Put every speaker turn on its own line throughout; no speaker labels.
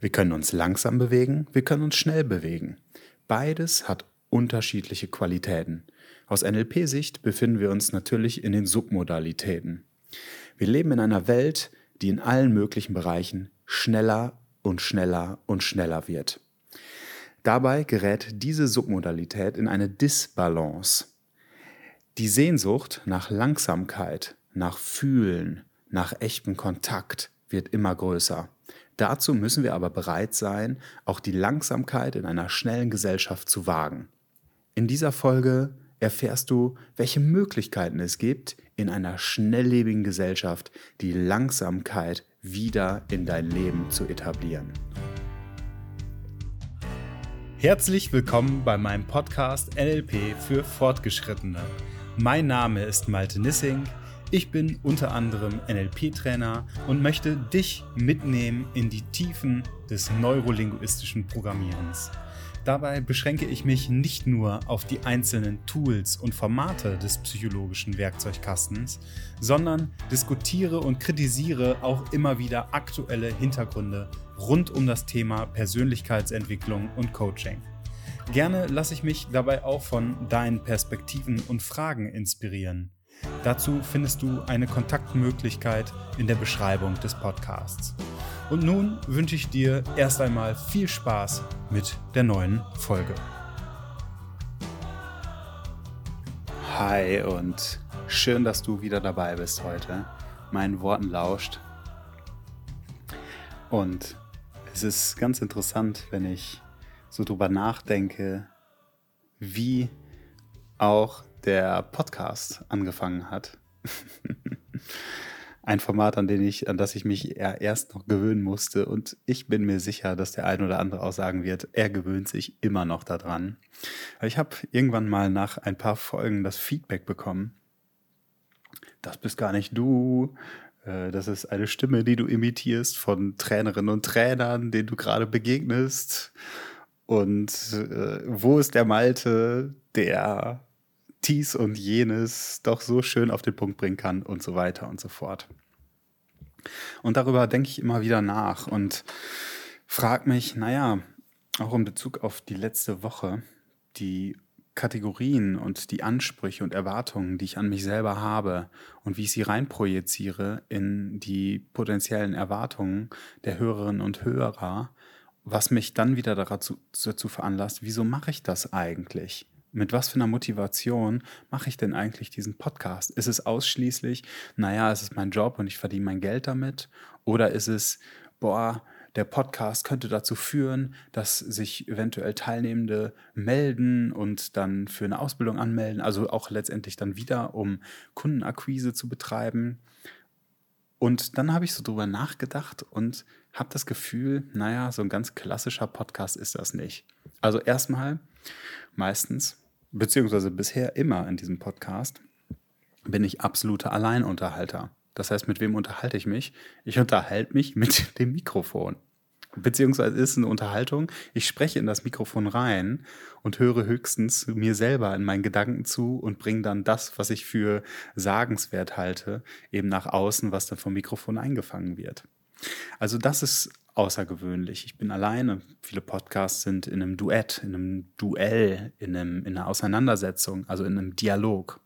Wir können uns langsam bewegen, wir können uns schnell bewegen. Beides hat unterschiedliche Qualitäten. Aus NLP-Sicht befinden wir uns natürlich in den Submodalitäten. Wir leben in einer Welt, die in allen möglichen Bereichen schneller und schneller und schneller wird. Dabei gerät diese Submodalität in eine Disbalance. Die Sehnsucht nach Langsamkeit, nach Fühlen, nach echtem Kontakt wird immer größer. Dazu müssen wir aber bereit sein, auch die Langsamkeit in einer schnellen Gesellschaft zu wagen. In dieser Folge erfährst du, welche Möglichkeiten es gibt, in einer schnelllebigen Gesellschaft die Langsamkeit wieder in dein Leben zu etablieren. Herzlich willkommen bei meinem Podcast NLP für Fortgeschrittene. Mein Name ist Malte Nissing. Ich bin unter anderem NLP-Trainer und möchte dich mitnehmen in die Tiefen des neurolinguistischen Programmierens. Dabei beschränke ich mich nicht nur auf die einzelnen Tools und Formate des psychologischen Werkzeugkastens, sondern diskutiere und kritisiere auch immer wieder aktuelle Hintergründe rund um das Thema Persönlichkeitsentwicklung und Coaching. Gerne lasse ich mich dabei auch von deinen Perspektiven und Fragen inspirieren. Dazu findest du eine Kontaktmöglichkeit in der Beschreibung des Podcasts. Und nun wünsche ich dir erst einmal viel Spaß mit der neuen Folge. Hi und schön, dass du wieder dabei bist heute, meinen Worten lauscht. Und es ist ganz interessant, wenn ich so drüber nachdenke, wie auch der Podcast angefangen hat. Ein Format, an, den ich, an das ich mich erst noch gewöhnen musste. Und ich bin mir sicher, dass der ein oder andere auch sagen wird, er gewöhnt sich immer noch daran. Ich habe irgendwann mal nach ein paar Folgen das Feedback bekommen. Das bist gar nicht du. Äh, das ist eine Stimme, die du imitierst von Trainerinnen und Trainern, denen du gerade begegnest. Und äh, wo ist der Malte, der dies und jenes doch so schön auf den Punkt bringen kann und so weiter und so fort. Und darüber denke ich immer wieder nach und frage mich, naja, auch in Bezug auf die letzte Woche, die Kategorien und die Ansprüche und Erwartungen, die ich an mich selber habe und wie ich sie reinprojiziere in die potenziellen Erwartungen der Hörerinnen und Hörer, was mich dann wieder dazu, dazu veranlasst, wieso mache ich das eigentlich? Mit was für einer Motivation mache ich denn eigentlich diesen Podcast? Ist es ausschließlich, naja, es ist mein Job und ich verdiene mein Geld damit? Oder ist es, boah, der Podcast könnte dazu führen, dass sich eventuell Teilnehmende melden und dann für eine Ausbildung anmelden, also auch letztendlich dann wieder, um Kundenakquise zu betreiben. Und dann habe ich so drüber nachgedacht und habe das Gefühl, naja, so ein ganz klassischer Podcast ist das nicht. Also erstmal, meistens beziehungsweise bisher immer in diesem Podcast, bin ich absoluter Alleinunterhalter. Das heißt, mit wem unterhalte ich mich? Ich unterhalte mich mit dem Mikrofon. Beziehungsweise ist eine Unterhaltung. Ich spreche in das Mikrofon rein und höre höchstens mir selber in meinen Gedanken zu und bringe dann das, was ich für sagenswert halte, eben nach außen, was dann vom Mikrofon eingefangen wird. Also das ist außergewöhnlich. Ich bin alleine. Viele Podcasts sind in einem Duett, in einem Duell, in, einem, in einer Auseinandersetzung, also in einem Dialog.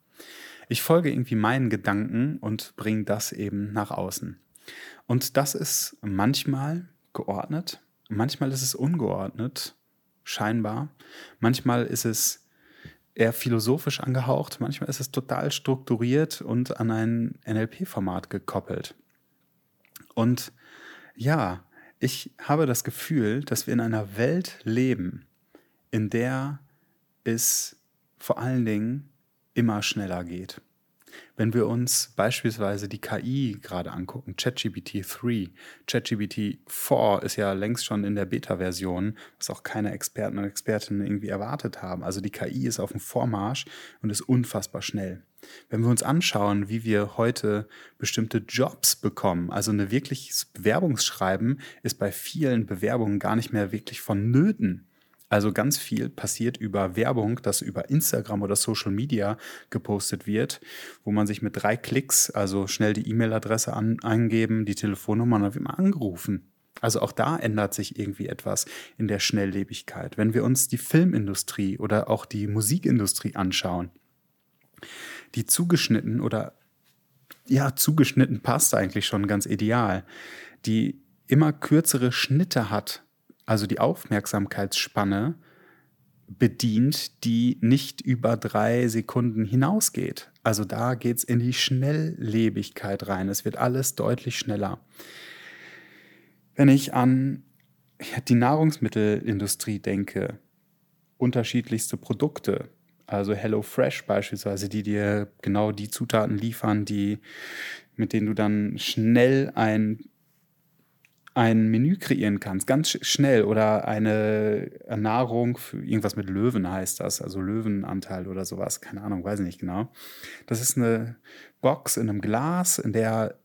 Ich folge irgendwie meinen Gedanken und bringe das eben nach außen. Und das ist manchmal geordnet, manchmal ist es ungeordnet, scheinbar. Manchmal ist es eher philosophisch angehaucht, manchmal ist es total strukturiert und an ein NLP-Format gekoppelt. Und ja, ich habe das Gefühl, dass wir in einer Welt leben, in der es vor allen Dingen immer schneller geht. Wenn wir uns beispielsweise die KI gerade angucken, ChatGPT 3, ChatGPT 4 ist ja längst schon in der Beta-Version, was auch keine Experten und Expertinnen irgendwie erwartet haben. Also die KI ist auf dem Vormarsch und ist unfassbar schnell. Wenn wir uns anschauen, wie wir heute bestimmte Jobs bekommen, also eine wirkliches Bewerbungsschreiben ist bei vielen Bewerbungen gar nicht mehr wirklich vonnöten. Also ganz viel passiert über Werbung, das über Instagram oder Social Media gepostet wird, wo man sich mit drei Klicks, also schnell die E-Mail-Adresse eingeben, die Telefonnummer und dann angerufen. Also auch da ändert sich irgendwie etwas in der Schnelllebigkeit. Wenn wir uns die Filmindustrie oder auch die Musikindustrie anschauen, die zugeschnitten oder ja, zugeschnitten passt eigentlich schon ganz ideal, die immer kürzere Schnitte hat, also die Aufmerksamkeitsspanne bedient, die nicht über drei Sekunden hinausgeht. Also da geht es in die Schnelllebigkeit rein. Es wird alles deutlich schneller. Wenn ich an die Nahrungsmittelindustrie denke, unterschiedlichste Produkte, also HelloFresh beispielsweise, die dir genau die Zutaten liefern, die, mit denen du dann schnell ein, ein Menü kreieren kannst, ganz schnell oder eine Nahrung für irgendwas mit Löwen heißt das, also Löwenanteil oder sowas, keine Ahnung, weiß ich nicht genau. Das ist eine Box in einem Glas, in der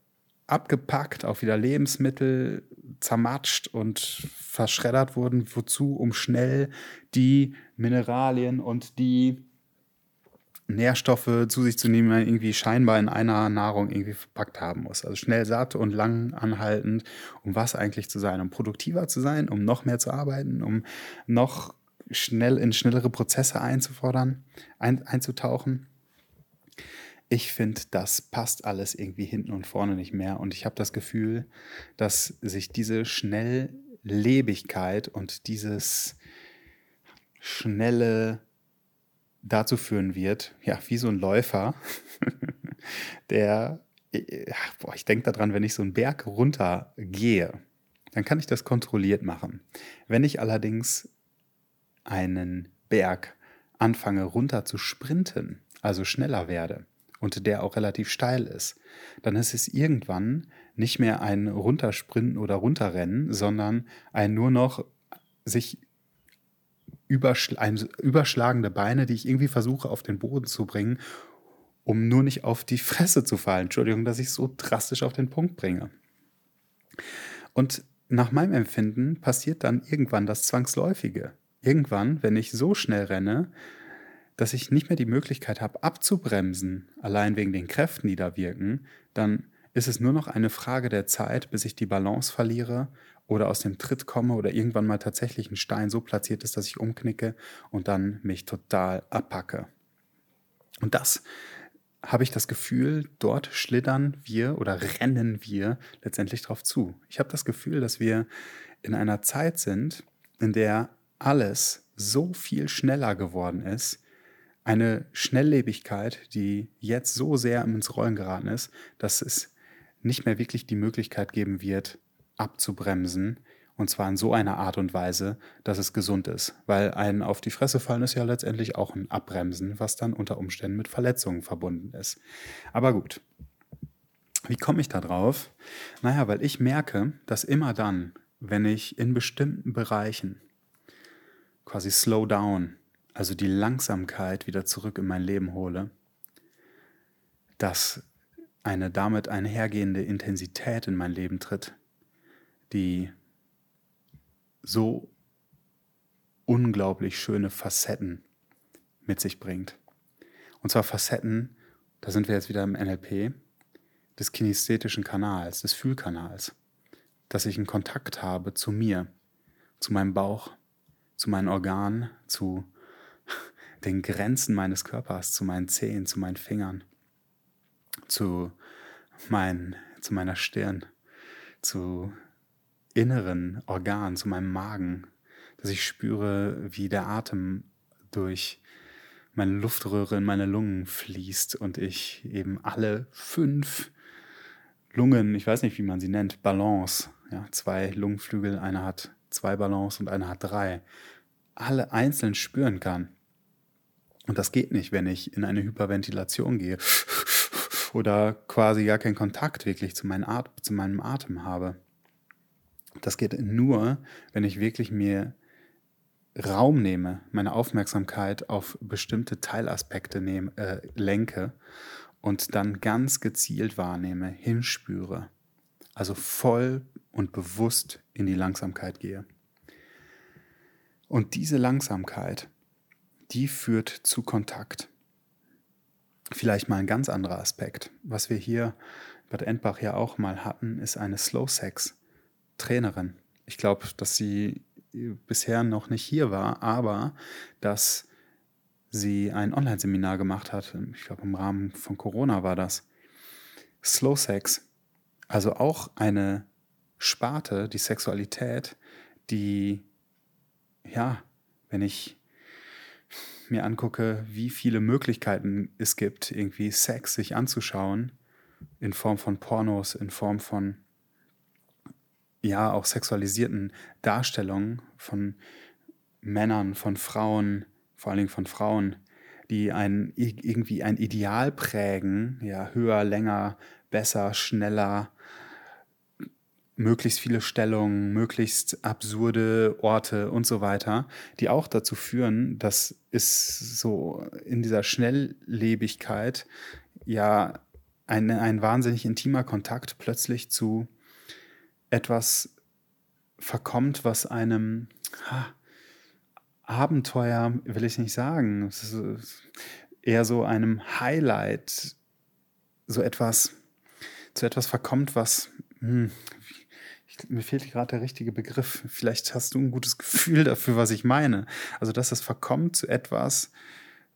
abgepackt, auch wieder Lebensmittel zermatscht und verschreddert wurden. Wozu? Um schnell die Mineralien und die Nährstoffe zu sich zu nehmen, man irgendwie scheinbar in einer Nahrung irgendwie verpackt haben muss. Also schnell satt und lang anhaltend, um was eigentlich zu sein? Um produktiver zu sein, um noch mehr zu arbeiten, um noch schnell in schnellere Prozesse einzufordern, ein, einzutauchen ich finde, das passt alles irgendwie hinten und vorne nicht mehr. Und ich habe das Gefühl, dass sich diese Schnelllebigkeit und dieses schnelle dazu führen wird, ja, wie so ein Läufer, der, boah, ich denke daran, wenn ich so einen Berg runter gehe, dann kann ich das kontrolliert machen. Wenn ich allerdings einen Berg anfange runter zu sprinten, also schneller werde, und der auch relativ steil ist, dann ist es irgendwann nicht mehr ein Runtersprinten oder Runterrennen, sondern ein nur noch sich überschl ein, überschlagende Beine, die ich irgendwie versuche auf den Boden zu bringen, um nur nicht auf die Fresse zu fallen. Entschuldigung, dass ich so drastisch auf den Punkt bringe. Und nach meinem Empfinden passiert dann irgendwann das Zwangsläufige. Irgendwann, wenn ich so schnell renne, dass ich nicht mehr die Möglichkeit habe, abzubremsen, allein wegen den Kräften, die da wirken, dann ist es nur noch eine Frage der Zeit, bis ich die Balance verliere oder aus dem Tritt komme oder irgendwann mal tatsächlich ein Stein so platziert ist, dass ich umknicke und dann mich total abpacke. Und das habe ich das Gefühl, dort schlittern wir oder rennen wir letztendlich drauf zu. Ich habe das Gefühl, dass wir in einer Zeit sind, in der alles so viel schneller geworden ist, eine Schnelllebigkeit, die jetzt so sehr ins Rollen geraten ist, dass es nicht mehr wirklich die Möglichkeit geben wird, abzubremsen. Und zwar in so einer Art und Weise, dass es gesund ist. Weil ein auf die Fresse fallen ist ja letztendlich auch ein Abbremsen, was dann unter Umständen mit Verletzungen verbunden ist. Aber gut. Wie komme ich da drauf? Naja, weil ich merke, dass immer dann, wenn ich in bestimmten Bereichen quasi slow down also die Langsamkeit wieder zurück in mein Leben hole, dass eine damit einhergehende Intensität in mein Leben tritt, die so unglaublich schöne Facetten mit sich bringt. Und zwar Facetten, da sind wir jetzt wieder im NLP, des kinästhetischen Kanals, des Fühlkanals, dass ich einen Kontakt habe zu mir, zu meinem Bauch, zu meinen Organen, zu den Grenzen meines Körpers, zu meinen Zehen, zu meinen Fingern, zu, mein, zu meiner Stirn, zu inneren Organen, zu meinem Magen, dass ich spüre, wie der Atem durch meine Luftröhre in meine Lungen fließt und ich eben alle fünf Lungen, ich weiß nicht, wie man sie nennt, Balance, ja, zwei Lungenflügel, einer hat zwei Balance und einer hat drei, alle einzeln spüren kann. Und das geht nicht, wenn ich in eine Hyperventilation gehe oder quasi gar keinen Kontakt wirklich zu, meinem Atem habe. Das geht nur, wenn ich wirklich mir Raum nehme, meine Aufmerksamkeit auf bestimmte Teilaspekte nehme, äh, lenke und dann ganz gezielt wahrnehme, hinspüre. Also voll und bewusst in die Langsamkeit gehe. Und diese Langsamkeit, die führt zu Kontakt. Vielleicht mal ein ganz anderer Aspekt. Was wir hier bei Endbach ja auch mal hatten, ist eine Slow Sex Trainerin. Ich glaube, dass sie bisher noch nicht hier war, aber dass sie ein Online-Seminar gemacht hat. Ich glaube, im Rahmen von Corona war das. Slow Sex. Also auch eine Sparte, die Sexualität, die, ja, wenn ich mir angucke, wie viele Möglichkeiten es gibt, irgendwie Sex sich anzuschauen, in Form von Pornos, in Form von, ja, auch sexualisierten Darstellungen von Männern, von Frauen, vor allen Dingen von Frauen, die ein, irgendwie ein Ideal prägen, ja, höher, länger, besser, schneller, möglichst viele Stellungen, möglichst absurde Orte und so weiter, die auch dazu führen, dass es so in dieser Schnelllebigkeit ja ein, ein wahnsinnig intimer Kontakt plötzlich zu etwas verkommt, was einem ha, Abenteuer, will ich nicht sagen, es ist eher so einem Highlight, so etwas, zu etwas verkommt, was, hm, mir fehlt gerade der richtige Begriff. Vielleicht hast du ein gutes Gefühl dafür, was ich meine. Also, dass es verkommt zu etwas,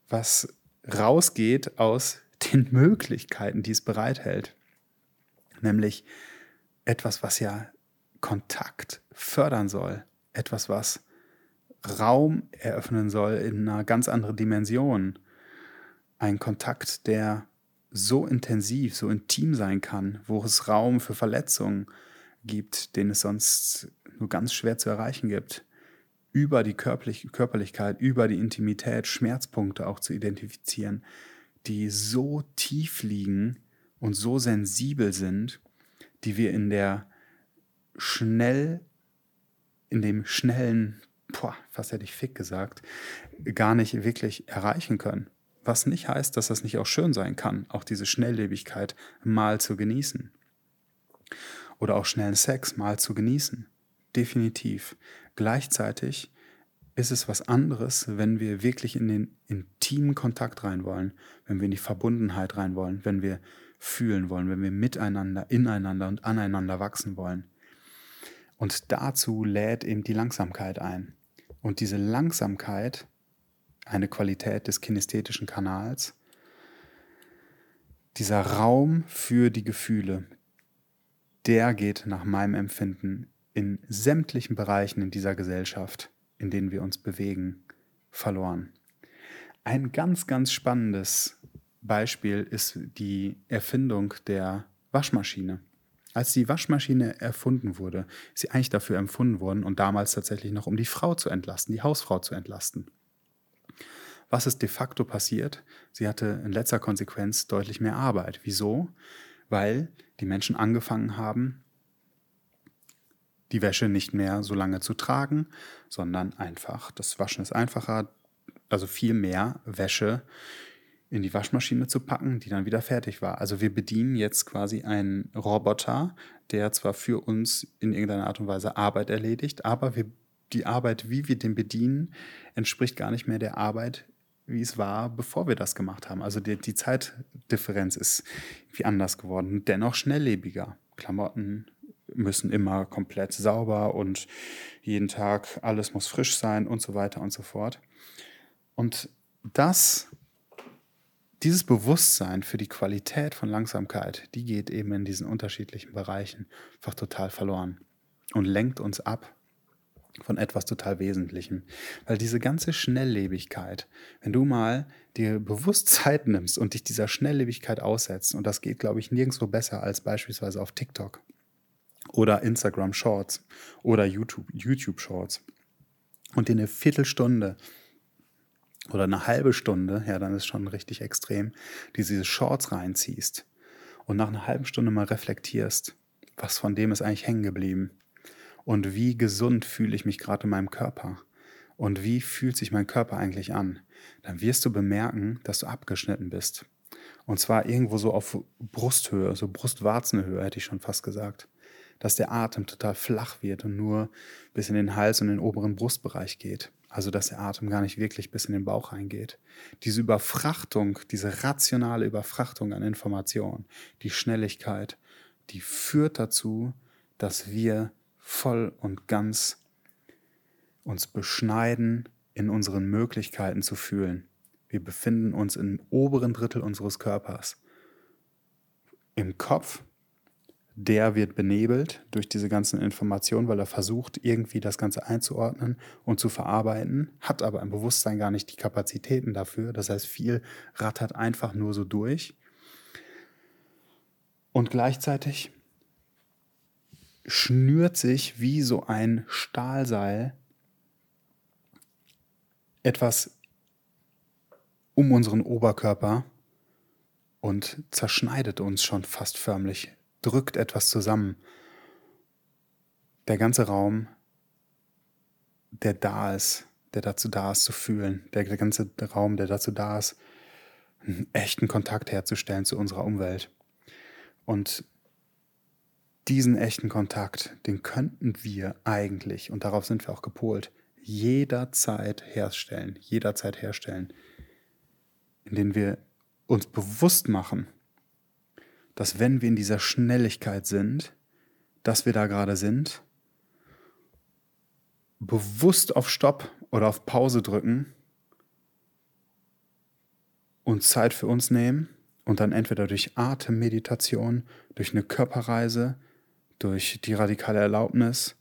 was rausgeht aus den Möglichkeiten, die es bereithält. Nämlich etwas, was ja Kontakt fördern soll. Etwas, was Raum eröffnen soll in einer ganz anderen Dimension. Ein Kontakt, der so intensiv, so intim sein kann, wo es Raum für Verletzungen, gibt, den es sonst nur ganz schwer zu erreichen gibt, über die Körperlich Körperlichkeit, über die Intimität Schmerzpunkte auch zu identifizieren, die so tief liegen und so sensibel sind, die wir in der schnell, in dem schnellen, boah, fast hätte ich fick gesagt, gar nicht wirklich erreichen können. Was nicht heißt, dass das nicht auch schön sein kann, auch diese Schnelllebigkeit mal zu genießen oder auch schnellen Sex mal zu genießen. Definitiv. Gleichzeitig ist es was anderes, wenn wir wirklich in den intimen Kontakt rein wollen, wenn wir in die Verbundenheit rein wollen, wenn wir fühlen wollen, wenn wir miteinander, ineinander und aneinander wachsen wollen. Und dazu lädt eben die Langsamkeit ein. Und diese Langsamkeit, eine Qualität des kinästhetischen Kanals, dieser Raum für die Gefühle, der geht nach meinem Empfinden in sämtlichen Bereichen in dieser Gesellschaft, in denen wir uns bewegen, verloren. Ein ganz, ganz spannendes Beispiel ist die Erfindung der Waschmaschine. Als die Waschmaschine erfunden wurde, ist sie eigentlich dafür empfunden worden und damals tatsächlich noch, um die Frau zu entlasten, die Hausfrau zu entlasten. Was ist de facto passiert? Sie hatte in letzter Konsequenz deutlich mehr Arbeit. Wieso? Weil die Menschen angefangen haben, die Wäsche nicht mehr so lange zu tragen, sondern einfach, das Waschen ist einfacher, also viel mehr Wäsche in die Waschmaschine zu packen, die dann wieder fertig war. Also wir bedienen jetzt quasi einen Roboter, der zwar für uns in irgendeiner Art und Weise Arbeit erledigt, aber wir, die Arbeit, wie wir den bedienen, entspricht gar nicht mehr der Arbeit, wie es war, bevor wir das gemacht haben. Also die, die Zeitdifferenz ist wie anders geworden, dennoch schnelllebiger. Klamotten müssen immer komplett sauber und jeden Tag alles muss frisch sein und so weiter und so fort. Und das, dieses Bewusstsein für die Qualität von Langsamkeit, die geht eben in diesen unterschiedlichen Bereichen einfach total verloren und lenkt uns ab von etwas total Wesentlichem. Weil diese ganze Schnelllebigkeit, wenn du mal dir bewusst Zeit nimmst und dich dieser Schnelllebigkeit aussetzt, und das geht, glaube ich, nirgendwo besser als beispielsweise auf TikTok oder Instagram Shorts oder YouTube, YouTube Shorts, und dir eine Viertelstunde oder eine halbe Stunde, ja, dann ist schon richtig extrem, diese Shorts reinziehst und nach einer halben Stunde mal reflektierst, was von dem ist eigentlich hängen geblieben und wie gesund fühle ich mich gerade in meinem Körper und wie fühlt sich mein Körper eigentlich an, dann wirst du bemerken, dass du abgeschnitten bist. Und zwar irgendwo so auf Brusthöhe, so Brustwarzenhöhe hätte ich schon fast gesagt. Dass der Atem total flach wird und nur bis in den Hals und den oberen Brustbereich geht. Also dass der Atem gar nicht wirklich bis in den Bauch reingeht. Diese Überfrachtung, diese rationale Überfrachtung an Informationen, die Schnelligkeit, die führt dazu, dass wir voll und ganz uns beschneiden, in unseren Möglichkeiten zu fühlen. Wir befinden uns im oberen Drittel unseres Körpers. Im Kopf, der wird benebelt durch diese ganzen Informationen, weil er versucht, irgendwie das Ganze einzuordnen und zu verarbeiten, hat aber im Bewusstsein gar nicht die Kapazitäten dafür. Das heißt, viel rattert einfach nur so durch. Und gleichzeitig schnürt sich wie so ein Stahlseil etwas um unseren Oberkörper und zerschneidet uns schon fast förmlich, drückt etwas zusammen. Der ganze Raum, der da ist, der dazu da ist zu fühlen, der, ganze Raum, der dazu da ist, einen echten Kontakt herzustellen zu unserer Umwelt. Und diesen echten Kontakt, den könnten wir eigentlich, und darauf sind wir auch gepolt, jederzeit herstellen, jederzeit herstellen, indem wir uns bewusst machen, dass wenn wir in dieser Schnelligkeit sind, dass wir da gerade sind, bewusst auf Stopp oder auf Pause drücken und Zeit für uns nehmen und dann entweder durch Atemmeditation, durch eine Körperreise, durch die radikale Erlaubnis,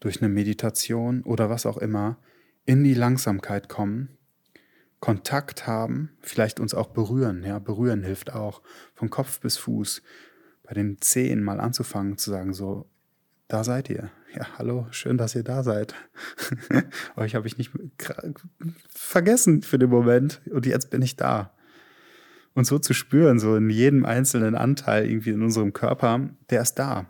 durch eine Meditation oder was auch immer in die Langsamkeit kommen, Kontakt haben, vielleicht uns auch berühren. Ja, berühren hilft auch von Kopf bis Fuß. Bei den Zehen mal anzufangen zu sagen so, da seid ihr. Ja, hallo, schön, dass ihr da seid. Euch habe ich nicht vergessen für den Moment und jetzt bin ich da. Und so zu spüren, so in jedem einzelnen Anteil irgendwie in unserem Körper, der ist da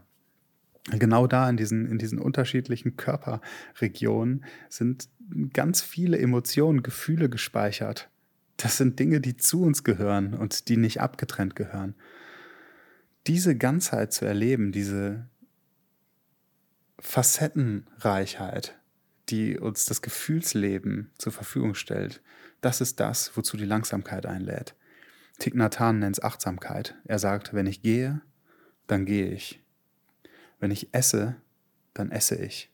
genau da in diesen, in diesen unterschiedlichen Körperregionen sind ganz viele Emotionen, Gefühle gespeichert. Das sind Dinge, die zu uns gehören und die nicht abgetrennt gehören. Diese Ganzheit zu erleben, diese Facettenreichheit, die uns das Gefühlsleben zur Verfügung stellt, das ist das, wozu die Langsamkeit einlädt. Thich Nhat Hanh nennt es Achtsamkeit. Er sagt, wenn ich gehe, dann gehe ich. Wenn ich esse, dann esse ich.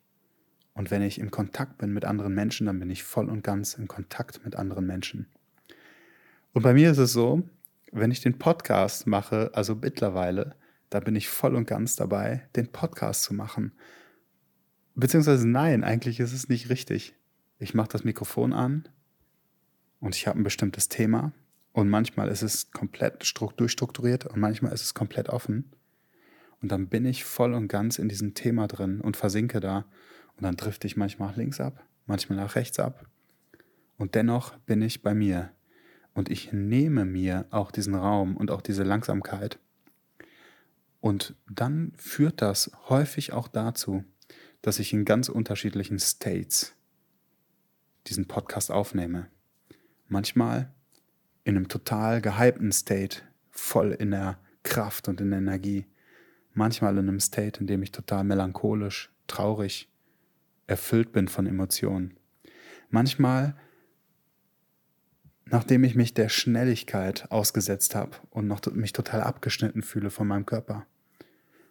Und wenn ich im Kontakt bin mit anderen Menschen, dann bin ich voll und ganz in Kontakt mit anderen Menschen. Und bei mir ist es so, wenn ich den Podcast mache, also mittlerweile, da bin ich voll und ganz dabei, den Podcast zu machen. Beziehungsweise nein, eigentlich ist es nicht richtig. Ich mache das Mikrofon an und ich habe ein bestimmtes Thema und manchmal ist es komplett durchstrukturiert und manchmal ist es komplett offen. Und dann bin ich voll und ganz in diesem Thema drin und versinke da. Und dann drifte ich manchmal nach links ab, manchmal nach rechts ab. Und dennoch bin ich bei mir. Und ich nehme mir auch diesen Raum und auch diese Langsamkeit. Und dann führt das häufig auch dazu, dass ich in ganz unterschiedlichen States diesen Podcast aufnehme. Manchmal in einem total gehypten State, voll in der Kraft und in der Energie manchmal in einem State, in dem ich total melancholisch, traurig, erfüllt bin von Emotionen. Manchmal, nachdem ich mich der Schnelligkeit ausgesetzt habe und noch mich total abgeschnitten fühle von meinem Körper.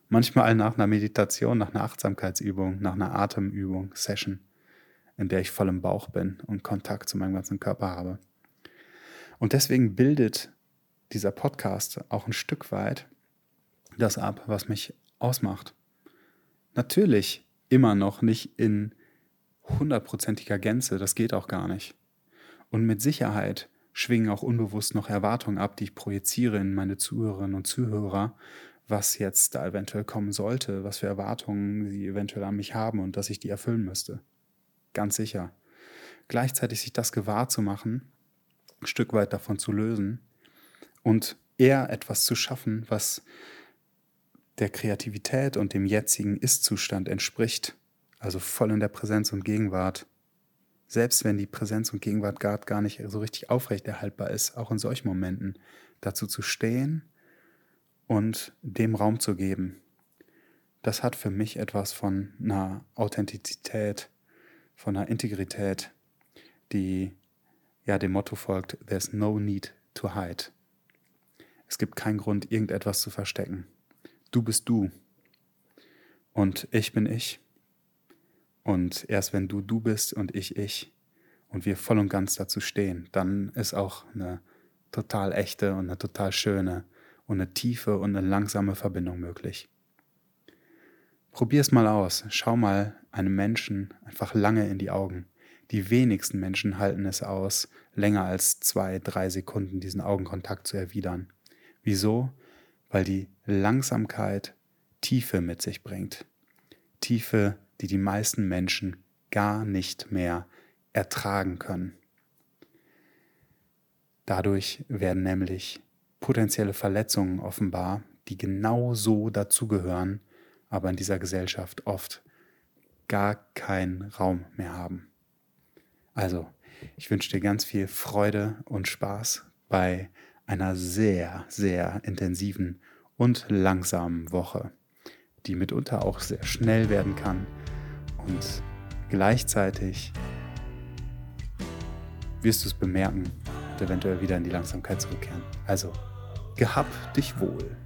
Manchmal nach einer Meditation, nach einer Achtsamkeitsübung, nach einer Atemübung, Session, in der ich voll im Bauch bin und Kontakt zu meinem ganzen Körper habe. Und deswegen bildet dieser Podcast auch ein Stück weit das ab, was mich ausmacht. Natürlich immer noch nicht in hundertprozentiger Gänze, das geht auch gar nicht. Und mit Sicherheit schwingen auch unbewusst noch Erwartungen ab, die ich projiziere in meine Zuhörerinnen und Zuhörer, was jetzt da eventuell kommen sollte, was für Erwartungen sie eventuell an mich haben und dass ich die erfüllen müsste. Ganz sicher. Gleichzeitig sich das gewahr zu machen, ein Stück weit davon zu lösen und eher etwas zu schaffen, was der Kreativität und dem jetzigen Ist-Zustand entspricht, also voll in der Präsenz und Gegenwart, selbst wenn die Präsenz und Gegenwart gar nicht so richtig aufrechterhaltbar ist, auch in solchen Momenten, dazu zu stehen und dem Raum zu geben, das hat für mich etwas von einer Authentizität, von einer Integrität, die ja dem Motto folgt, there's no need to hide. Es gibt keinen Grund, irgendetwas zu verstecken. Du bist du. Und ich bin ich. Und erst wenn du du bist und ich ich und wir voll und ganz dazu stehen, dann ist auch eine total echte und eine total schöne und eine tiefe und eine langsame Verbindung möglich. Probier es mal aus. Schau mal einem Menschen einfach lange in die Augen. Die wenigsten Menschen halten es aus, länger als zwei, drei Sekunden diesen Augenkontakt zu erwidern. Wieso? Weil die Langsamkeit Tiefe mit sich bringt. Tiefe, die die meisten Menschen gar nicht mehr ertragen können. Dadurch werden nämlich potenzielle Verletzungen offenbar, die genau so dazugehören, aber in dieser Gesellschaft oft gar keinen Raum mehr haben. Also, ich wünsche dir ganz viel Freude und Spaß bei einer sehr, sehr intensiven und langsamen Woche, die mitunter auch sehr schnell werden kann und gleichzeitig wirst du es bemerken und eventuell wieder in die Langsamkeit zurückkehren. Also, gehab dich wohl.